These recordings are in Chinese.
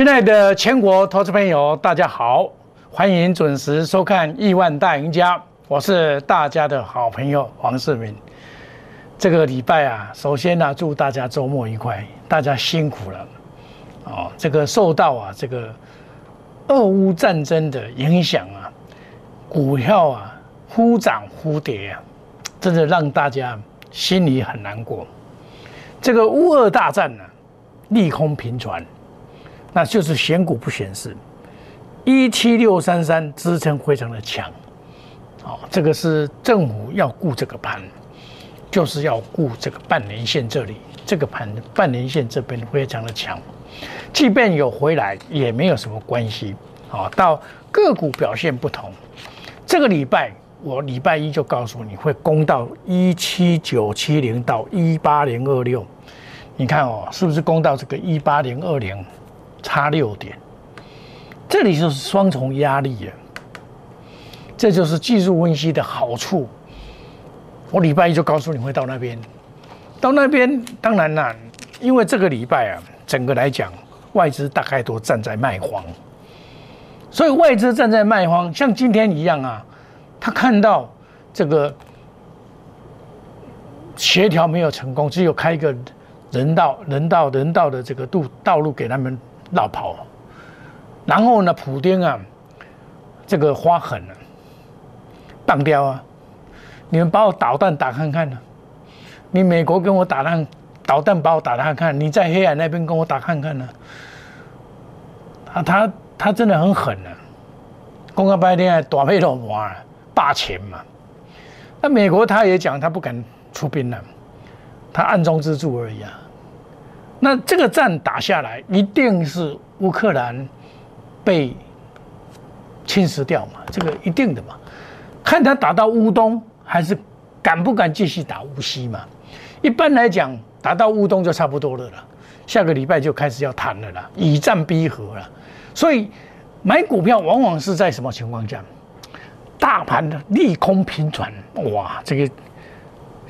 亲爱的全国投资朋友，大家好，欢迎准时收看《亿万大赢家》，我是大家的好朋友黄世明。这个礼拜啊，首先呢，祝大家周末愉快，大家辛苦了。哦，这个受到啊这个俄乌战争的影响啊，股票啊忽涨忽跌啊，真的让大家心里很难过。这个乌俄大战呢，利空频传。那就是选股不选市，一七六三三支撑非常的强，好，这个是政府要顾这个盘，就是要顾这个半年线这里，这个盘半年线这边非常的强，即便有回来也没有什么关系，好，到个股表现不同，这个礼拜我礼拜一就告诉你会攻到一七九七零到一八零二六，你看哦，是不是攻到这个一八零二零？差六点，这里就是双重压力啊！这就是技术分析的好处。我礼拜一就告诉你会到那边，到那边当然啦，因为这个礼拜啊，整个来讲外资大概都站在卖方，所以外资站在卖方，像今天一样啊，他看到这个协调没有成功，只有开一个人道、人道、人道的这个路道路给他们。绕跑，然后呢？普丁啊，这个花狠了，当掉啊！你们把我导弹打看看呢？你美国跟我打弹导弹把我打看看，你在黑海那边跟我打看看呢？啊，他他真的很狠啊！公开白天短配老啊，霸权嘛。那美国他也讲他不敢出兵了，他暗中资助而已啊。那这个战打下来，一定是乌克兰被侵蚀掉嘛？这个一定的嘛？看他打到乌东，还是敢不敢继续打乌西嘛？一般来讲，打到乌东就差不多了了。下个礼拜就开始要谈了啦，以战逼和了。所以买股票往往是在什么情况下？大盘的利空频传，哇，这个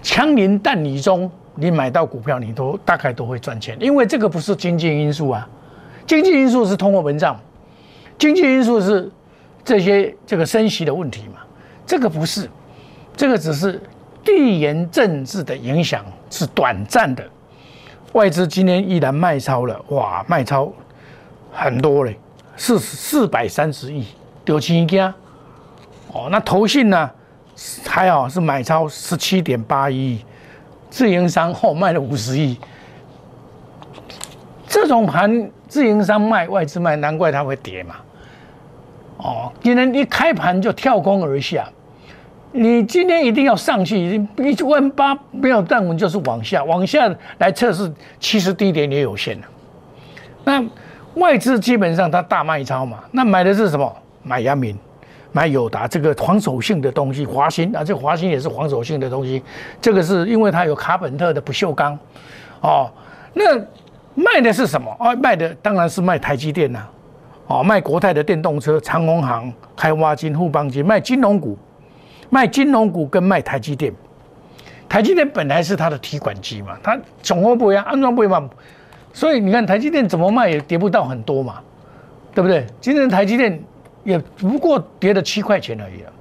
枪林弹雨中。你买到股票，你都大概都会赚钱，因为这个不是经济因素啊，经济因素是通货膨胀，经济因素是这些这个升息的问题嘛，这个不是，这个只是地缘政治的影响是短暂的，外资今天依然卖超了，哇，卖超很多嘞，四四百三十亿，丢钱家，哦，那投信呢？还好是买超十七点八亿。自营商后卖了五十亿，这种盘自营商卖外资卖，难怪它会跌嘛。哦，今天一开盘就跳空而下，你今天一定要上去，一万八没有站稳就是往下，往下来测试，其实低点也有限的。那外资基本上它大卖超嘛，那买的是什么？买阳明。买友达这个防守性的东西，华新啊，这华新也是防守性的东西。这个是因为它有卡本特的不锈钢，哦，那卖的是什么？哦，卖的当然是卖台积电呐，哦，卖国泰的电动车、长虹行、开挖金、富邦金，卖金融股，卖金融股跟卖台积电。台积电本来是它的提款机嘛，它总合不一样，安装不一样，所以你看台积电怎么卖也跌不到很多嘛，对不对？今天台积电。也不过跌了七块钱而已了，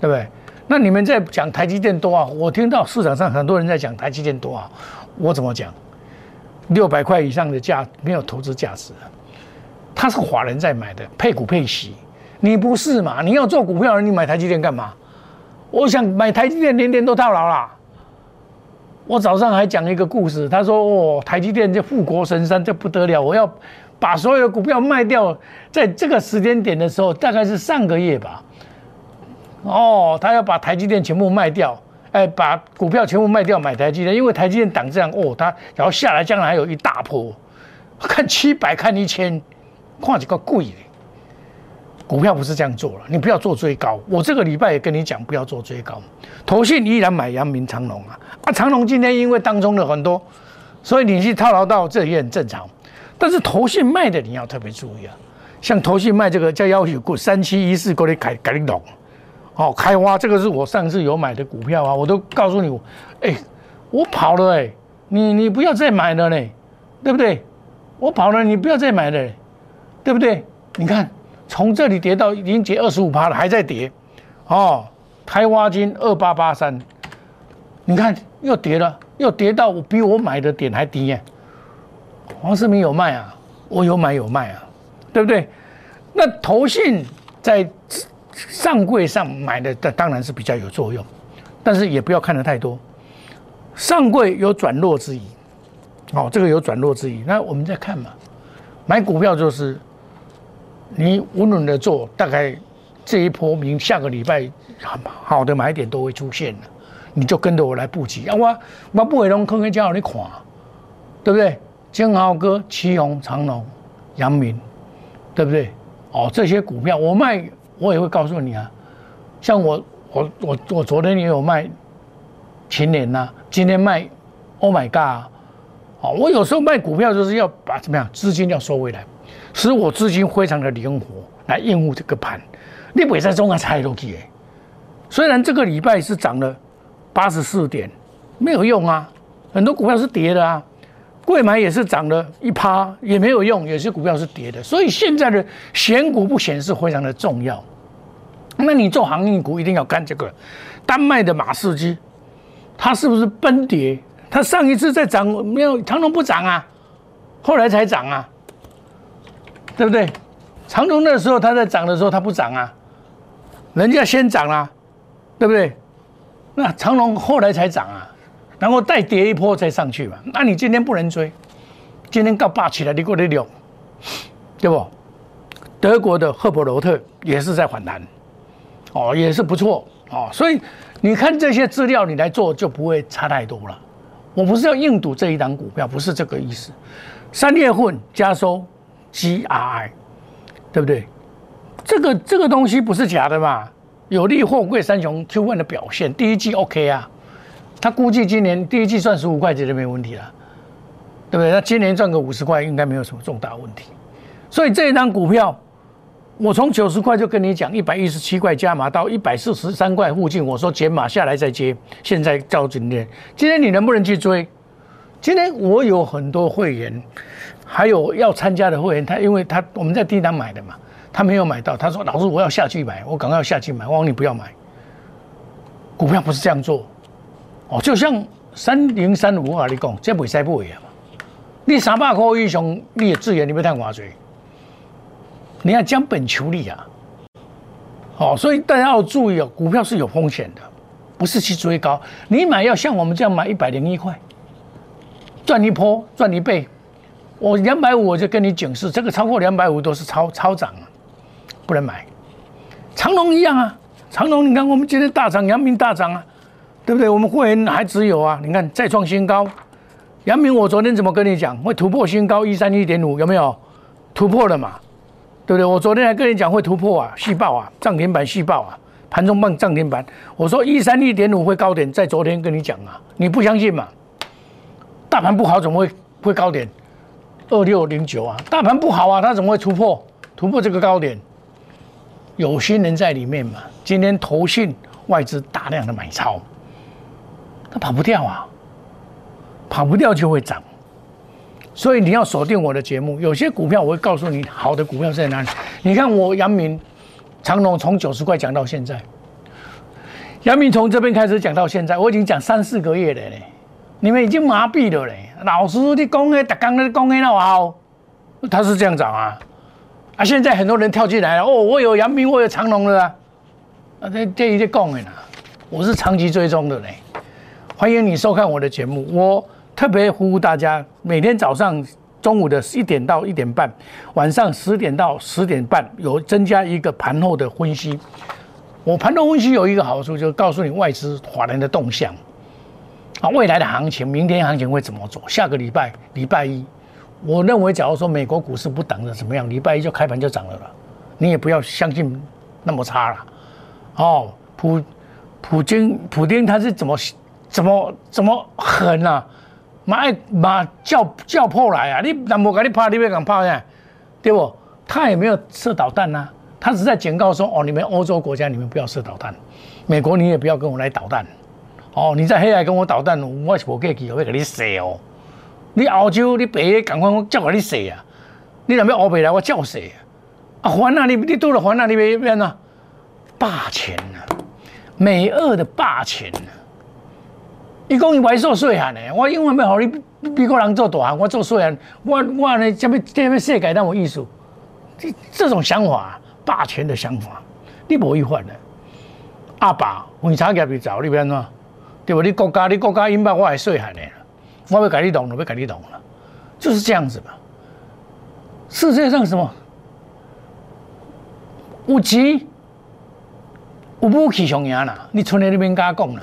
对不对？那你们在讲台积电多啊？我听到市场上很多人在讲台积电多啊，我怎么讲？六百块以上的价没有投资价值，他是华人在买的，配股配息，你不是嘛？你要做股票，你买台积电干嘛？我想买台积电，年年都套牢啦。我早上还讲一个故事，他说哦，台积电这富国神山，这不得了，我要。把所有的股票卖掉，在这个时间点的时候，大概是上个月吧。哦，他要把台积电全部卖掉，哎，把股票全部卖掉买台积电，因为台积电涨这样，哦，他然后下来将来还有一大波，看七百看一千，况且个贵的。股票不是这样做了，你不要做追高。我这个礼拜也跟你讲，不要做追高。投信依然买阳明长隆啊，啊，长隆今天因为当中的很多，所以你去套牢到这也很正常。但是投信卖的你要特别注意啊，像投信卖这个叫要求股三七一四过来改改懂，哦，开花这个是我上次有买的股票啊，我都告诉你，哎，我跑了哎，你你不要再买了嘞，对不对？我跑了，你不要再买了，对不对？你看，从这里跌到已经跌二十五趴了，还在跌，哦，开挖金二八八三，你看又跌了，又跌到我比我买的点还低耶。黄世明有卖啊，我有买有卖啊，对不对？那投信在上柜上买的，当当然是比较有作用，但是也不要看得太多。上柜有转弱之意，哦，这个有转弱之意。那我们再看嘛，买股票就是你稳稳的做，大概这一波明下个礼拜好的买点都会出现了，你就跟着我来布局啊！我我不会弄坑坑叫你看，对不对？金豪哥、旗宏、长隆、阳明，对不对？哦，这些股票我卖，我也会告诉你啊。像我，我，我，我昨天也有卖秦年呐，今天卖，Oh my God！哦，我有时候卖股票就是要把怎么样资金要收回来，使我资金非常的灵活来应付这个盘。你不会在中央猜落去诶。虽然这个礼拜是涨了八十四点，没有用啊，很多股票是跌的啊。贵买也是涨了一趴，也没有用，有些股票是跌的，所以现在的选股不显示非常的重要。那你做航运股一定要干这个。丹麦的马士基，它是不是崩跌？它上一次在涨没有长隆不涨啊，后来才涨啊，对不对？长隆那时候它在涨的时候它不涨啊，人家先涨了，对不对？那长隆后来才涨啊。然后再跌一波再上去嘛？那你今天不能追，今天告霸起来，你过得了，对不？德国的赫伯罗特也是在反弹，哦，也是不错哦。所以你看这些资料，你来做就不会差太多了。我不是要硬赌这一档股票，不是这个意思。三月份加收 GRI，对不对？这个这个东西不是假的嘛？有利货柜三雄 Q1 的表现，第一季 OK 啊。他估计今年第一季赚十五块钱就没问题了，对不对？那今年赚个五十块应该没有什么重大问题。所以这一张股票，我从九十块就跟你讲，一百一十七块加码到一百四十三块附近，我说减码下来再接。现在照今天，今天你能不能去追？今天我有很多会员，还有要参加的会员，他因为他我们在低档买的嘛，他没有买到，他说老师我要下去买，我赶快要下去买，我说你不要买，股票不是这样做。哦，就像三零三五啊，你讲这袂使不会啊？你三百块以上，你的资源你要赚偌济？你要将本求利啊！好，所以大家要注意哦，股票是有风险的，不是去追高。你买要像我们这样买一百零一块，赚一波赚一倍。我两百五我就跟你警示，这个超过两百五都是超超涨啊，不能买。长隆一样啊，长隆你看我们今天大涨，阳明大涨啊。对不对？我们会员还只有啊，你看再创新高。杨明，我昨天怎么跟你讲？会突破新高一三一点五，有没有突破了嘛？对不对？我昨天还跟你讲会突破啊，细爆啊，涨停板细爆啊，盘中棒涨停板。我说一三一点五会高点，在昨天跟你讲啊，你不相信嘛？大盘不好怎么会会高点？二六零九啊，大盘不好啊，它怎么会突破突破这个高点？有心人在里面嘛？今天投信外资大量的买超。它跑不掉啊，跑不掉就会涨，所以你要锁定我的节目。有些股票我会告诉你好的股票在哪里。你看我阳明、长隆从九十块讲到现在，阳明从这边开始讲到现在，我已经讲三四个月了嘞。你们已经麻痹了嘞。老师，你讲的，大刚的讲的那好，他是这样涨啊。啊，现在很多人跳进来了。哦，我有阳明，我有长隆的啊。啊，这这一些讲的啦，我是长期追踪的嘞。欢迎你收看我的节目。我特别呼吁大家，每天早上、中午的一点到一点半，晚上十点到十点半，有增加一个盘后的分析。我盘后分析有一个好处，就是告诉你外资法人的动向啊，未来的行情，明天行情会怎么走？下个礼拜礼拜一，我认为，假如说美国股市不等着怎么样，礼拜一就开盘就涨了了，你也不要相信那么差了。哦，普普京普京他是怎么？怎么怎么狠啊？马马叫叫破来啊！你南部给你怕，你别敢怕呀，对不？他也没有射导弹呐，他只是在警告说：哦，你们欧洲国家，你们不要射导弹；美国你也不要跟我来导弹。哦，你在黑海跟我导弹，我是不客气，我会给你射哦。你澳洲、你北赶快我叫你射啊！你若要欧北来，我叫射啊？还啊！你你多了还啊！你别别呢，霸权啊，美俄的霸权啊！伊讲伊外做细汉的，我永远要互你美国人做大汉，我做细汉，我我呢，这边这边世界那么艺术，这这种想法，霸权的想法，你无一犯的。阿爸为啥业就走？你变怎？对不？你国家你国家因把我还细汉的，我要甲你动了，要甲你动了，就是这样子嘛。世界上什么有钱有武器上赢啦？你村里那边甲讲啦，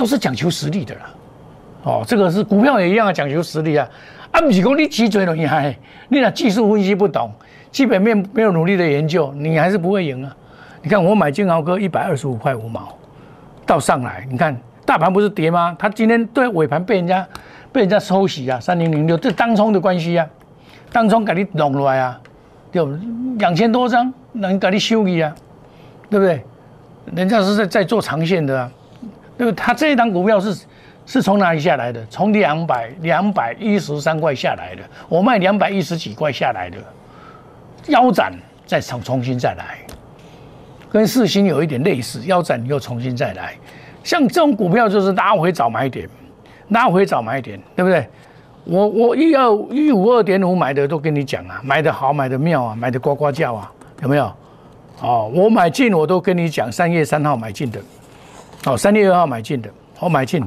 都是讲求实力的啦。哦，这个是股票也一样啊讲求实力啊。啊，不是讲你钱最厉害，你那技术分析不懂，基本面没有努力的研究，你还是不会赢啊。你看我买金豪哥一百二十五块五毛，到上来，你看大盘不是跌吗？它今天对尾盘被人家被人家收洗啊，三零零六，这当冲的关系啊。当中给你弄出来啊，对两千多张能给你修理啊，对不对？人家是在在做长线的啊，对不？他这一档股票是是从哪里下来的？从两百两百一十三块下来的，我卖两百一十几块下来的，腰斩再重重新再来，跟四星有一点类似，腰斩又重新再来，像这种股票就是拉回早买点，拉回早买点，对不对？我我一二一五二点五买的都跟你讲啊，买的好，买的妙啊，买的呱呱叫啊，有没有？哦，我买进我都跟你讲，三月三号买进的，哦，三月二号买进的，我买进，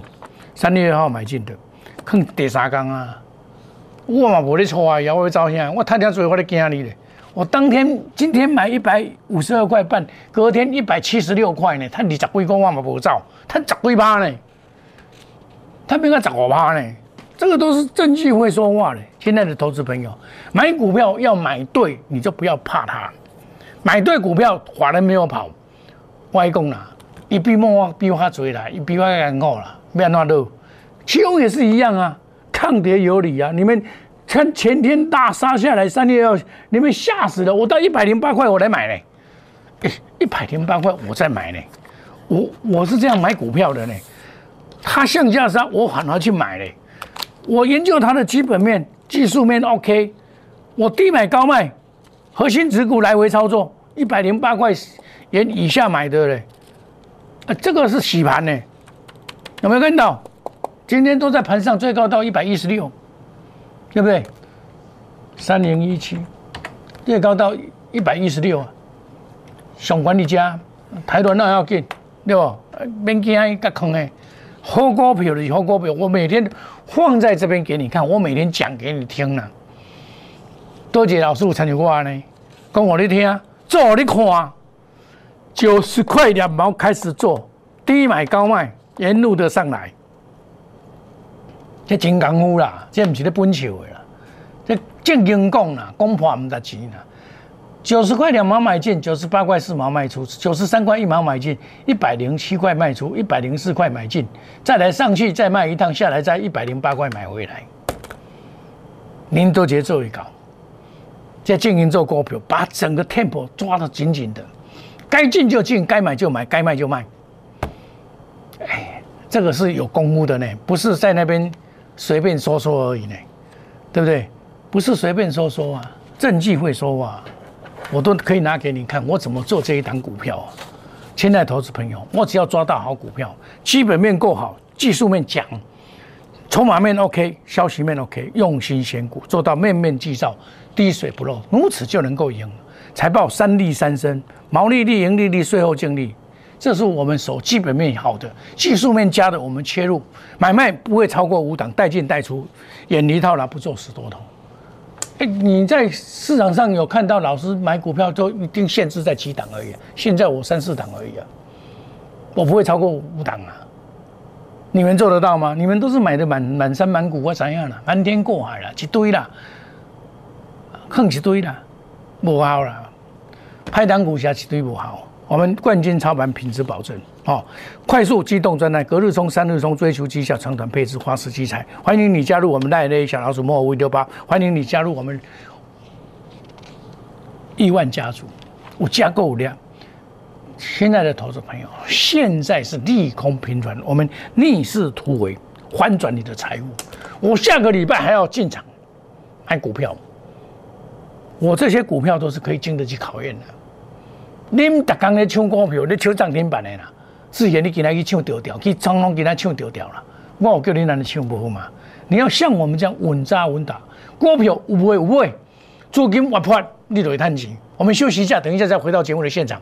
三月二号买进的，坑第三缸啊，我嘛无咧错啊，要我照相，我太天做我咧惊你咧，我当天今天买一百五十二块半，隔天一百七十六块呢，他二十几块我嘛无照，他十几趴呢，他应该十五趴呢。这个都是证据会说话的。现在的投资朋友买股票要买对，你就不要怕它。买对股票，华人没有跑，外公啦，一比莫比花追来，一比花干够了，没那路。其中也是一样啊，抗跌有理啊。你们看前天大杀下来，三月二，你们吓死了。我到一百零八块我来买嘞，一百零八块我再买呢。我我是这样买股票的呢。它向下杀，我反而去买嘞。我研究它的基本面、技术面 OK，我低买高卖，核心持股来回操作，一百零八块元以下买的嘞，啊，这个是洗盘呢，有没有看到？今天都在盘上，最高到一百一十六，对不对？三零一七，最高到一百一十六啊，上管理家，台湾那要紧，对不？免惊伊隔空的。好股票的好股票，我每天放在这边给你看，我每天讲给你听了。多谢老师参与过呢，讲我你听，做你看，九十块两毛开始做，低买高卖，沿路的上来，这真功夫啦，这不是咧本笑的啦，这正经讲啦，讲破唔值钱啦。九十块两毛买进，九十八块四毛卖出，九十三块一毛买进，一百零七块卖出，一百零四块买进，再来上去再卖一趟下来，再一百零八块买回来。您都节奏一搞，在经营做股票，把整个 temp 抓得紧紧的，该进就进，该买就买，该卖就卖。哎，这个是有功夫的呢，不是在那边随便说说而已呢，对不对？不是随便说说啊，证据会说话。我都可以拿给你看，我怎么做这一档股票啊？亲爱投资朋友，我只要抓到好股票，基本面够好，技术面讲，筹码面 OK，消息面 OK，用心选股，做到面面俱到，滴水不漏，如此就能够赢。财报三利三升，毛利率、盈利率、税后净利，这是我们所基本面好的，技术面加的，我们切入买卖不会超过五档，带进带出，远离套牢，不做死多头。哎，你在市场上有看到老师买股票都一定限制在几档而已，现在我三四档而已啊，我不会超过五档啊。你们做得到吗？你们都是买的满满山满谷或怎样了，瞒天过海了，一堆啦，坑一堆啦，不好啦，派单股下一堆不好。我们冠军操盘品质保证，哦，快速机动专案，隔日冲、三日冲，追求绩效，长短配置，花式机材。欢迎你加入我们赖内小老鼠莫五六八，欢迎你加入我们亿万家族，我加购量。现在的投资朋友，现在是利空频传，我们逆势突围，翻转你的财务。我下个礼拜还要进场买股票，我这些股票都是可以经得起考验的。恁逐工咧抢股票，你抢涨停板的啦，自然你今天去抢掉掉，去长隆今天抢掉掉了。我有叫你哪里抢不好嘛？你要像我们这样稳扎稳打，股票有不会有不会，资金活泼，你就会赚钱。我们休息一下，等一下再回到节目的现场。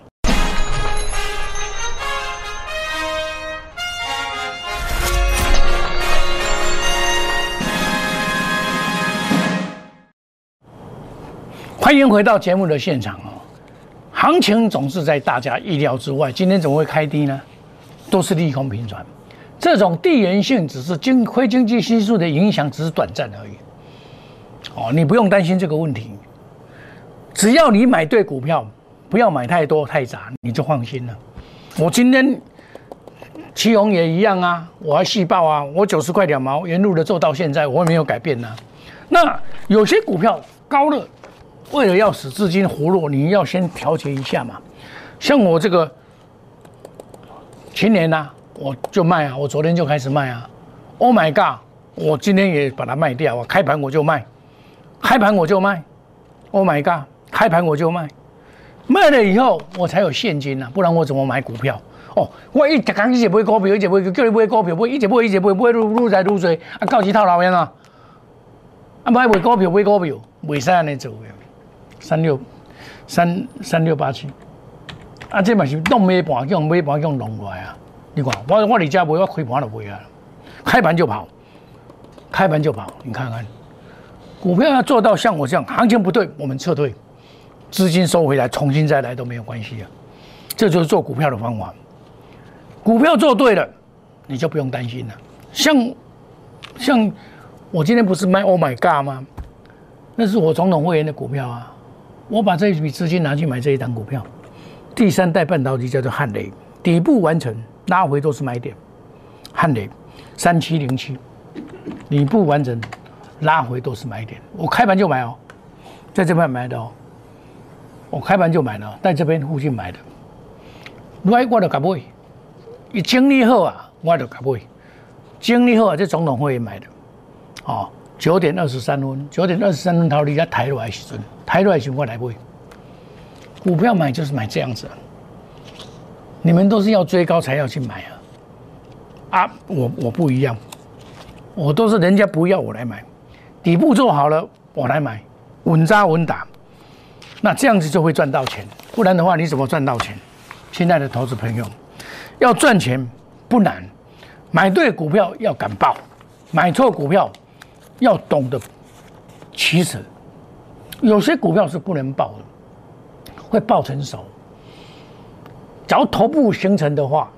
欢迎回到节目的现场哦。行情总是在大家意料之外，今天怎么会开低呢？都是利空频传，这种地缘性只是经非经济因素的影响，只是短暂而已。哦，你不用担心这个问题，只要你买对股票，不要买太多太杂，你就放心了。我今天旗宏也一样啊，我还细报啊，我九十块两毛沿路的做到现在，我也没有改变呢。那有些股票高了。为了要使资金活络，你要先调节一下嘛。像我这个前年呢，我就卖啊，我昨天就开始卖啊。Oh my god！我今天也把它卖掉啊，开盘我就卖，开盘我就卖。Oh my god！开盘我就卖，卖了以后我才有现金呐，不然我怎么买股票？哦，我一直讲一直买股票，一直买叫你买股票，买一直买一直买，买愈愈来愈多，啊，到时套牢样啊。啊，买买股票买股票，未使安尼做。三六三三六八七，啊，这嘛是弄尾盘用尾盘用弄过来啊！你看，我我你家不我开盘就不啊，开盘就跑，开盘就跑。你看看，股票要做到像我这样，行情不对，我们撤退，资金收回来，重新再来都没有关系啊。这就是做股票的方法。股票做对了，你就不用担心了。像像我今天不是卖 Oh my God 吗？那是我总统会员的股票啊。我把这一笔资金拿去买这一档股票，第三代半导体叫做汉雷，底部完成拉回都是买点。汉雷三七零七，底部完成拉回都是买点。我开盘就买哦，在这边买的哦，我开盘就买了，在这边附近买的。来我就搞买，一整理好啊，我就搞买。整理好啊，这总统会员买的，哦。九点二十三分，九点二十三分，逃离家抬落来时阵，抬落来时我来买。股票买就是买这样子，你们都是要追高才要去买啊！啊，我我不一样，我都是人家不要我来买，底部做好了我来买，稳扎稳打，那这样子就会赚到钱。不然的话，你怎么赚到钱？亲爱的投资朋友，要赚钱不难，买对股票要敢报，买错股票。要懂得取舍，有些股票是不能报的，会报成熟。只要头部形成的话，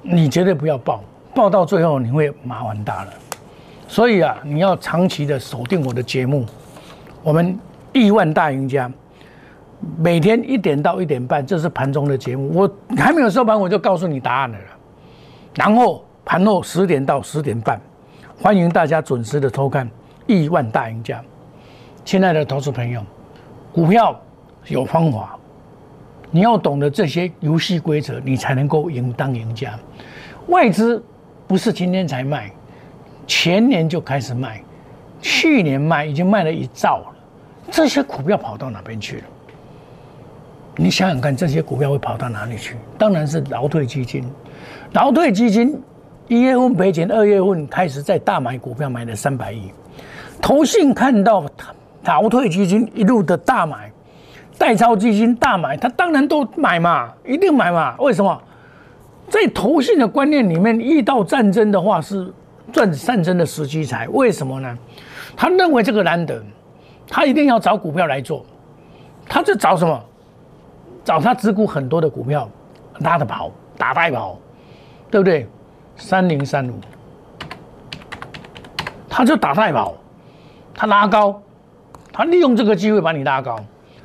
你绝对不要报，报到最后你会麻烦大了。所以啊，你要长期的锁定我的节目，我们亿万大赢家，每天一点到一点半，这是盘中的节目。我还没有收盘，我就告诉你答案了。然后盘后十点到十点半。欢迎大家准时的收看《亿万大赢家》，亲爱的投资朋友，股票有方法，你要懂得这些游戏规则，你才能够赢当赢家。外资不是今天才卖，前年就开始卖，去年卖已经卖了一兆了。这些股票跑到哪边去了？你想想看，这些股票会跑到哪里去？当然是劳退基金，劳退基金。一月份赔钱，二月份开始在大买股票，买了三百亿。投信看到逃退基金一路的大买，代抄基金大买，他当然都买嘛，一定买嘛。为什么？在投信的观念里面，遇到战争的话是赚战争的时机财。为什么呢？他认为这个难得，他一定要找股票来做。他就找什么？找他持股很多的股票，拉着跑，打败跑，对不对？三零三五，他就打太保，他拉高，他利用这个机会把你拉高，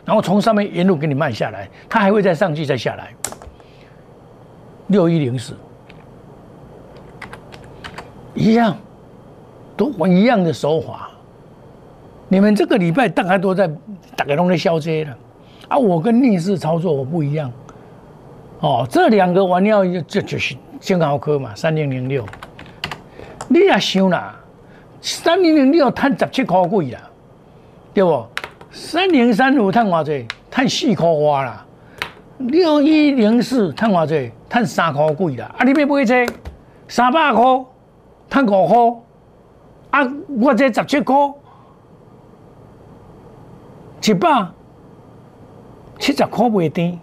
然后从上面沿路给你卖下来，他还会再上去再下来。六一零四，一样，都玩一样的手法。你们这个礼拜大概都在大概都在消接了，啊，我跟逆势操作我不一样。哦，这两个玩料这就是健康科嘛，三零零六，你也想啦，三零零六赚十七块贵啦，对不？三零三五赚偌济？赚四块花啦。六一零四赚偌济？赚三块几啦。啊，你要买这三百块，赚五块。啊，我这十七块，一百七十块袂低。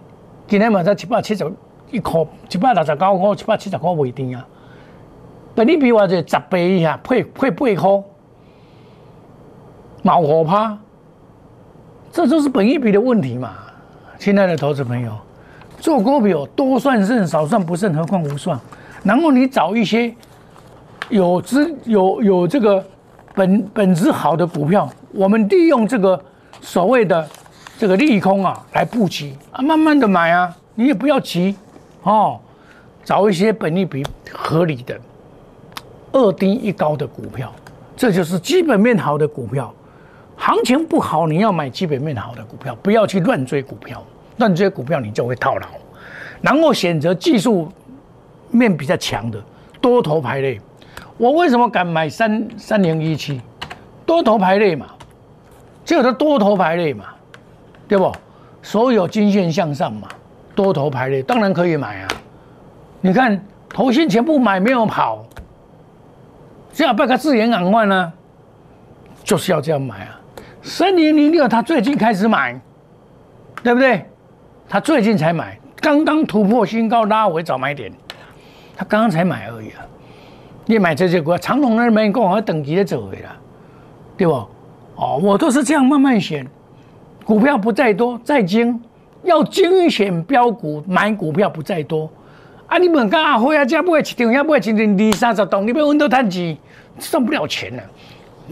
今日嘛才一百七十一块，一百六十九块，一百七十块袂低啊。本你比我这十倍以下，配配八块，毛五趴，这就是本一比的问题嘛。亲爱的投资朋友，做股票多算胜，少算不胜，何况无算。然后你找一些有资有有这个本本质好的股票，我们利用这个所谓的这个利空啊来布局啊，慢慢的买啊，你也不要急哦，找一些本利比合理的。二低一高的股票，这就是基本面好的股票。行情不好，你要买基本面好的股票，不要去乱追股票。乱追股票，你就会套牢。然后选择技术面比较强的多头排列。我为什么敢买三三零一七？多头排列嘛，就是多头排列嘛，对不？所有均线向上嘛，多头排列当然可以买啊。你看，头先全部买没有跑。只要办个自研港换呢，就是要这样买啊！三零零六他最近开始买，对不对？他最近才买，刚刚突破新高拉回找买点，他刚刚才买而已啊！你买这些股，长隆那边跟我等级的走回了，对不？哦，我都是这样慢慢选，股票不在多，在精，要精选标股，买股票不在多。啊！你们讲阿辉啊，这买一张也买一张二三十栋，你要稳到赚钱，赚不了钱了。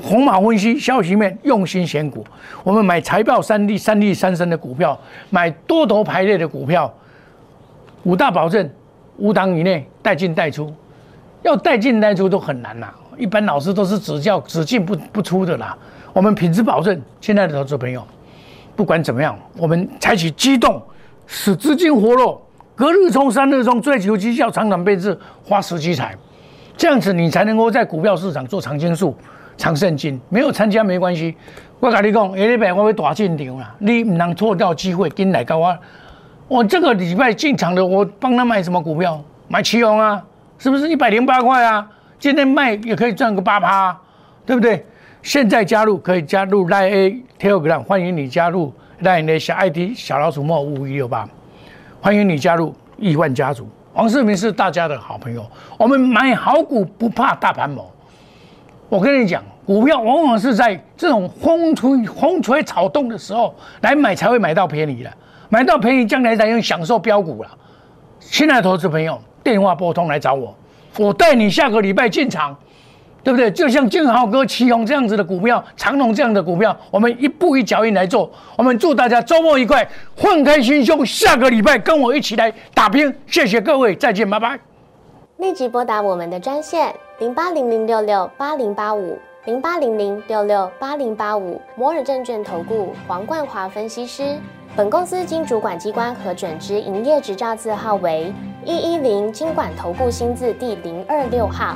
红马分析消息面，用心选股。我们买财报三利、三利三升的股票，买多头排列的股票，五大保证，五档以内带进带出，要带进带出都很难呐。一般老师都是只教只进不不出的啦。我们品质保证，亲爱的投资朋友，不管怎么样，我们采取机动，使资金活络。隔日冲，三日冲，追求绩效，长短倍至，花时机财，这样子你才能够在股票市场做长青树、长胜金。没有参加没关系，我跟你讲，下礼拜我会大进场啦，你唔能错掉机会，跟来跟我。我这个礼拜进场的，我帮他买什么股票？买奇宏啊，是不是一百零八块啊？今天卖也可以赚个八趴，对不对？现在加入可以加入 Line A Telegram，欢迎你加入 Line A 小 ID 小老鼠莫五一六八。欢迎你加入亿万家族，王世明是大家的好朋友。我们买好股不怕大盘猛。我跟你讲，股票往往是在这种风吹风吹草动的时候来买，才会买到便宜的。买到便宜，将来才能享受标股了。亲爱投资朋友，电话拨通来找我，我带你下个礼拜进场。对不对？就像金豪哥、奇宏这样子的股票，长隆这样的股票，我们一步一脚印来做。我们祝大家周末愉快，放开心胸，下个礼拜跟我一起来打拼。谢谢各位，再见，拜拜。立即拨打我们的专线零八零零六六八零八五零八零零六六八零八五摩尔证券投顾黄冠华分析师。本公司经主管机关核准之营业执照字号为一一零金管投顾新字第零二六号。